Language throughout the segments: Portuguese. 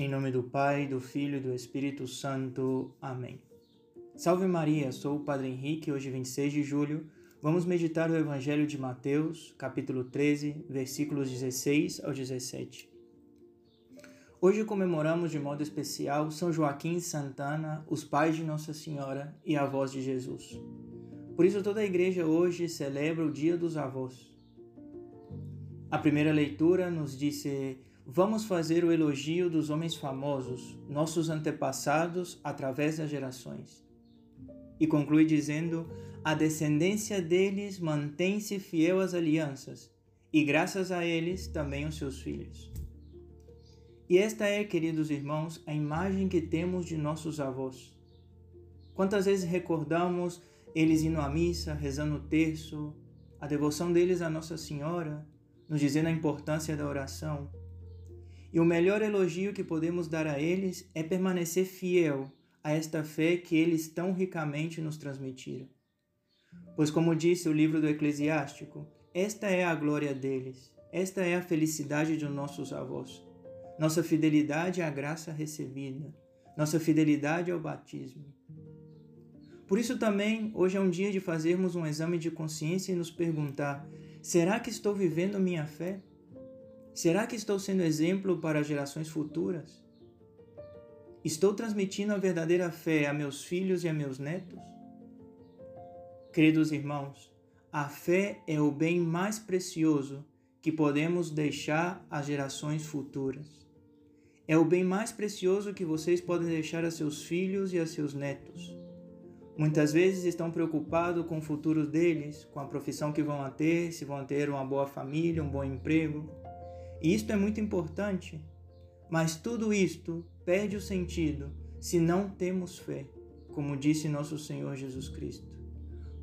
Em nome do Pai, do Filho e do Espírito Santo. Amém. Salve Maria, sou o Padre Henrique. Hoje, 26 de julho, vamos meditar o Evangelho de Mateus, capítulo 13, versículos 16 ao 17. Hoje comemoramos de modo especial São Joaquim e Santana, os pais de Nossa Senhora e avós de Jesus. Por isso, toda a igreja hoje celebra o Dia dos Avós. A primeira leitura nos disse Vamos fazer o elogio dos homens famosos, nossos antepassados através das gerações. E conclui dizendo: A descendência deles mantém-se fiel às alianças, e graças a eles também os seus filhos. E esta é, queridos irmãos, a imagem que temos de nossos avós. Quantas vezes recordamos eles indo à missa, rezando o terço, a devoção deles à Nossa Senhora, nos dizendo a importância da oração e o melhor elogio que podemos dar a eles é permanecer fiel a esta fé que eles tão ricamente nos transmitiram. Pois, como disse o livro do Eclesiástico, esta é a glória deles, esta é a felicidade de nossos avós, nossa fidelidade à graça recebida, nossa fidelidade ao batismo. Por isso também hoje é um dia de fazermos um exame de consciência e nos perguntar: será que estou vivendo minha fé? Será que estou sendo exemplo para gerações futuras? Estou transmitindo a verdadeira fé a meus filhos e a meus netos? Queridos irmãos, a fé é o bem mais precioso que podemos deixar às gerações futuras. É o bem mais precioso que vocês podem deixar a seus filhos e a seus netos. Muitas vezes estão preocupados com o futuro deles, com a profissão que vão ter, se vão ter uma boa família, um bom emprego. E isto é muito importante, mas tudo isto perde o sentido se não temos fé, como disse nosso Senhor Jesus Cristo.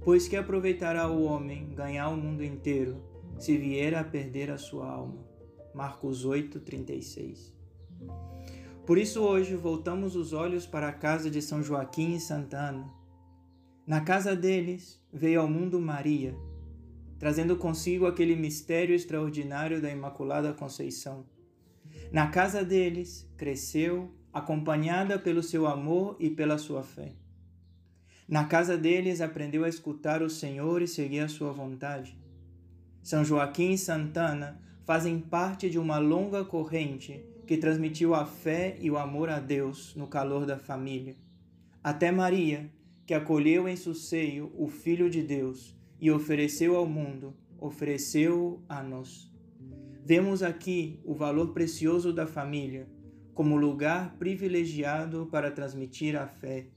Pois que aproveitará o homem ganhar o mundo inteiro se vier a perder a sua alma. Marcos 8, 36. Por isso hoje voltamos os olhos para a casa de São Joaquim e Santana. Na casa deles veio ao mundo Maria, trazendo consigo aquele mistério extraordinário da Imaculada Conceição. Na casa deles, cresceu, acompanhada pelo seu amor e pela sua fé. Na casa deles, aprendeu a escutar o Senhor e seguir a sua vontade. São Joaquim e Santana fazem parte de uma longa corrente que transmitiu a fé e o amor a Deus no calor da família. Até Maria, que acolheu em seu seio o Filho de Deus e ofereceu ao mundo, ofereceu a nós. Vemos aqui o valor precioso da família como lugar privilegiado para transmitir a fé,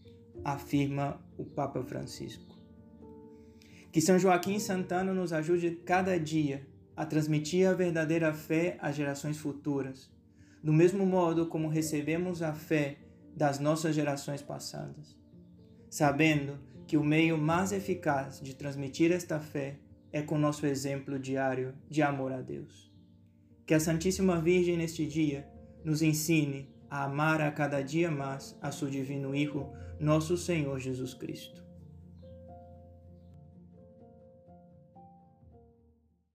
afirma o Papa Francisco. Que São Joaquim Santana nos ajude cada dia a transmitir a verdadeira fé às gerações futuras, do mesmo modo como recebemos a fé das nossas gerações passadas sabendo que o meio mais eficaz de transmitir esta fé é com nosso exemplo diário de amor a Deus. Que a Santíssima Virgem neste dia nos ensine a amar a cada dia mais a seu divino Hijo, nosso Senhor Jesus Cristo.